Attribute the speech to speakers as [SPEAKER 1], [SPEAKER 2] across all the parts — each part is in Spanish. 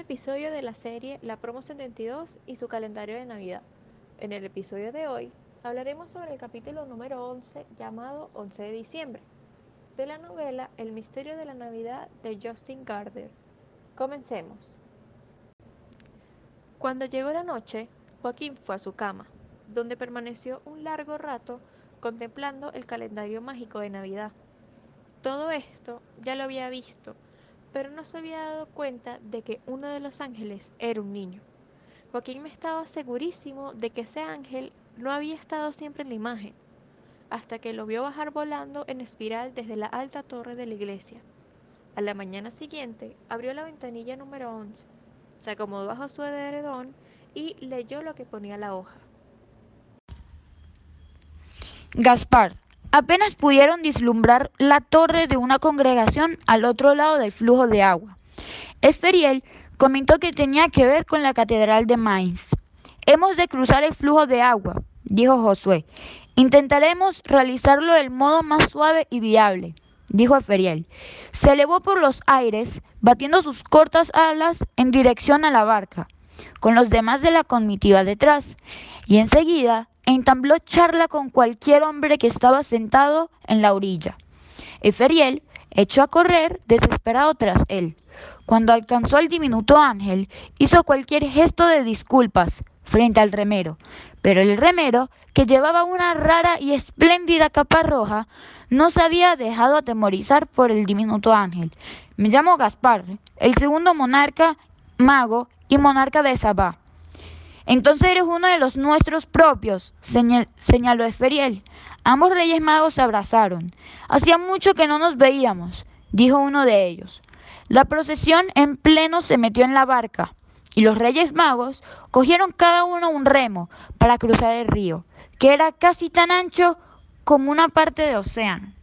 [SPEAKER 1] quinto episodio de la serie La Promo 72 y su calendario de Navidad. En el episodio de hoy hablaremos sobre el capítulo número 11 llamado 11 de diciembre de la novela El misterio de la Navidad de Justin Gardner. Comencemos. Cuando llegó la noche, Joaquín fue a su cama, donde permaneció un largo rato contemplando el calendario mágico de Navidad. Todo esto ya lo había visto pero no se había dado cuenta de que uno de los ángeles era un niño. Joaquín estaba segurísimo de que ese ángel no había estado siempre en la imagen, hasta que lo vio bajar volando en espiral desde la alta torre de la iglesia. A la mañana siguiente abrió la ventanilla número 11, se acomodó bajo su edredón y leyó lo que ponía la hoja.
[SPEAKER 2] Gaspar, Apenas pudieron vislumbrar la torre de una congregación al otro lado del flujo de agua. Esferiel comentó que tenía que ver con la catedral de Mainz. Hemos de cruzar el flujo de agua, dijo Josué. Intentaremos realizarlo del modo más suave y viable, dijo Eferiel. Se elevó por los aires, batiendo sus cortas alas en dirección a la barca, con los demás de la comitiva detrás, y enseguida entabló charla con cualquier hombre que estaba sentado en la orilla. Eferiel echó a correr desesperado tras él. Cuando alcanzó al diminuto ángel, hizo cualquier gesto de disculpas frente al remero, pero el remero, que llevaba una rara y espléndida capa roja, no se había dejado atemorizar por el diminuto ángel. Me llamo Gaspar, el segundo monarca, mago y monarca de Sabá. Entonces eres uno de los nuestros propios, señaló Esferiel. Ambos reyes magos se abrazaron. Hacía mucho que no nos veíamos, dijo uno de ellos. La procesión en pleno se metió en la barca y los reyes magos cogieron cada uno un remo para cruzar el río, que era casi tan ancho como una parte de océano.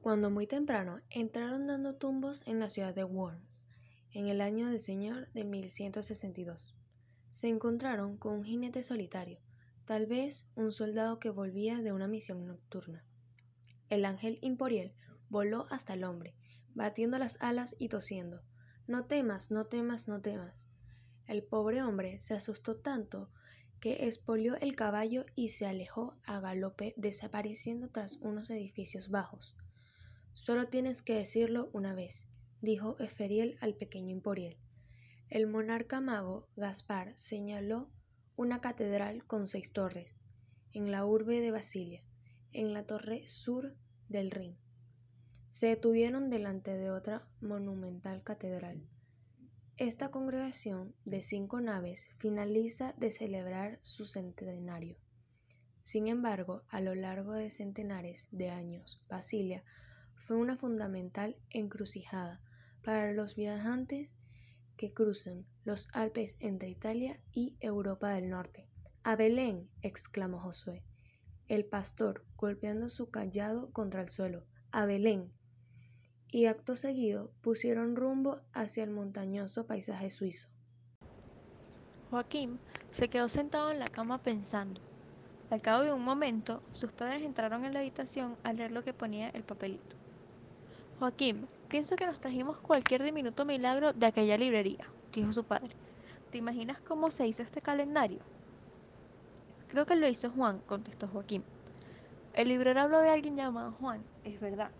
[SPEAKER 3] Cuando muy temprano entraron dando tumbos en la ciudad de Worms, en el año del Señor de 1162 se encontraron con un jinete solitario, tal vez un soldado que volvía de una misión nocturna. El ángel Imporiel voló hasta el hombre, batiendo las alas y tosiendo. No temas, no temas, no temas. El pobre hombre se asustó tanto que espolió el caballo y se alejó a galope, desapareciendo tras unos edificios bajos. Solo tienes que decirlo una vez, dijo Eferiel al pequeño Imporiel. El monarca mago Gaspar señaló una catedral con seis torres, en la urbe de Basilia, en la torre sur del Rin. Se detuvieron delante de otra monumental catedral. Esta congregación de cinco naves finaliza de celebrar su centenario. Sin embargo, a lo largo de centenares de años, Basilia fue una fundamental encrucijada para los viajantes que cruzan los Alpes entre Italia y Europa del Norte. A Belén, exclamó Josué, el pastor golpeando su callado contra el suelo. A Belén. Y acto seguido pusieron rumbo hacia el montañoso paisaje suizo.
[SPEAKER 1] Joaquín se quedó sentado en la cama pensando. Al cabo de un momento, sus padres entraron en la habitación a leer lo que ponía el papelito. Joaquín, pienso que nos trajimos cualquier diminuto milagro de aquella librería, dijo su padre. ¿Te imaginas cómo se hizo este calendario? Creo que lo hizo Juan, contestó Joaquín. El librero habló de alguien llamado Juan, es verdad.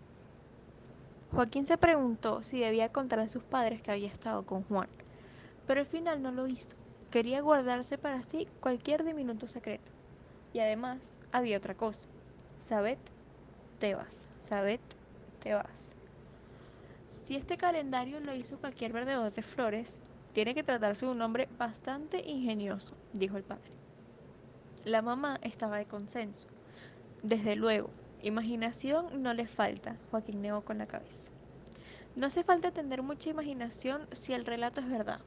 [SPEAKER 1] Joaquín se preguntó si debía contar a sus padres que había estado con Juan, pero al final no lo hizo. Quería guardarse para sí cualquier diminuto secreto. Y además había otra cosa. Sabet, te vas. Sabet, te vas. Si este calendario lo hizo cualquier vendedor de flores, tiene que tratarse de un hombre bastante ingenioso, dijo el padre. La mamá estaba de consenso. Desde luego, imaginación no le falta, Joaquín negó con la cabeza. No hace falta tener mucha imaginación si el relato es verdad.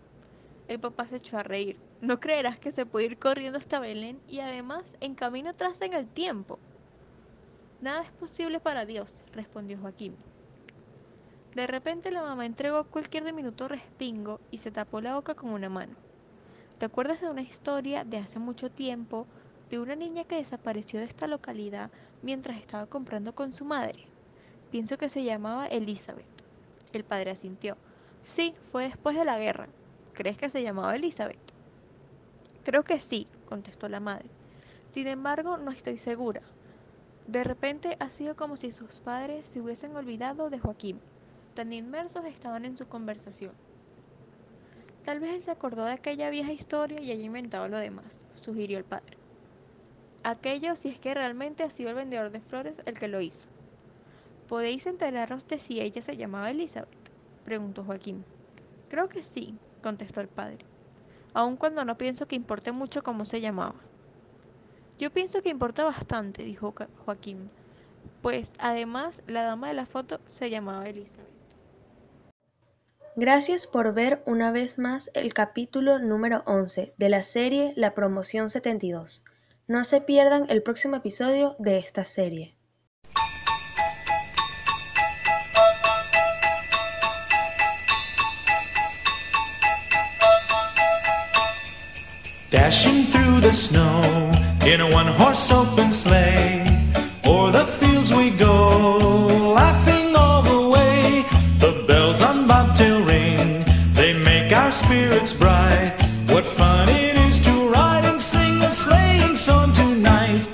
[SPEAKER 1] El papá se echó a reír. No creerás que se puede ir corriendo hasta Belén y además en camino atrás en el tiempo. Nada es posible para Dios, respondió Joaquín. De repente la mamá entregó cualquier diminuto respingo y se tapó la boca con una mano. ¿Te acuerdas de una historia de hace mucho tiempo de una niña que desapareció de esta localidad mientras estaba comprando con su madre? Pienso que se llamaba Elizabeth. El padre asintió. Sí, fue después de la guerra. ¿Crees que se llamaba Elizabeth? Creo que sí, contestó la madre. Sin embargo, no estoy segura. De repente ha sido como si sus padres se hubiesen olvidado de Joaquín. Tan inmersos estaban en su conversación. Tal vez él se acordó de aquella vieja historia y haya inventado lo demás, sugirió el padre. Aquello si es que realmente ha sido el vendedor de flores el que lo hizo. ¿Podéis enteraros de si ella se llamaba Elizabeth? preguntó Joaquín. Creo que sí, contestó el padre, aun cuando no pienso que importe mucho cómo se llamaba. Yo pienso que importa bastante, dijo Joaquín, pues además la dama de la foto se llamaba Elizabeth.
[SPEAKER 3] Gracias por ver una vez más el capítulo número 11 de la serie La Promoción 72. No se pierdan el próximo episodio de esta serie.
[SPEAKER 4] Dashing through the snow in a one horse open sleigh.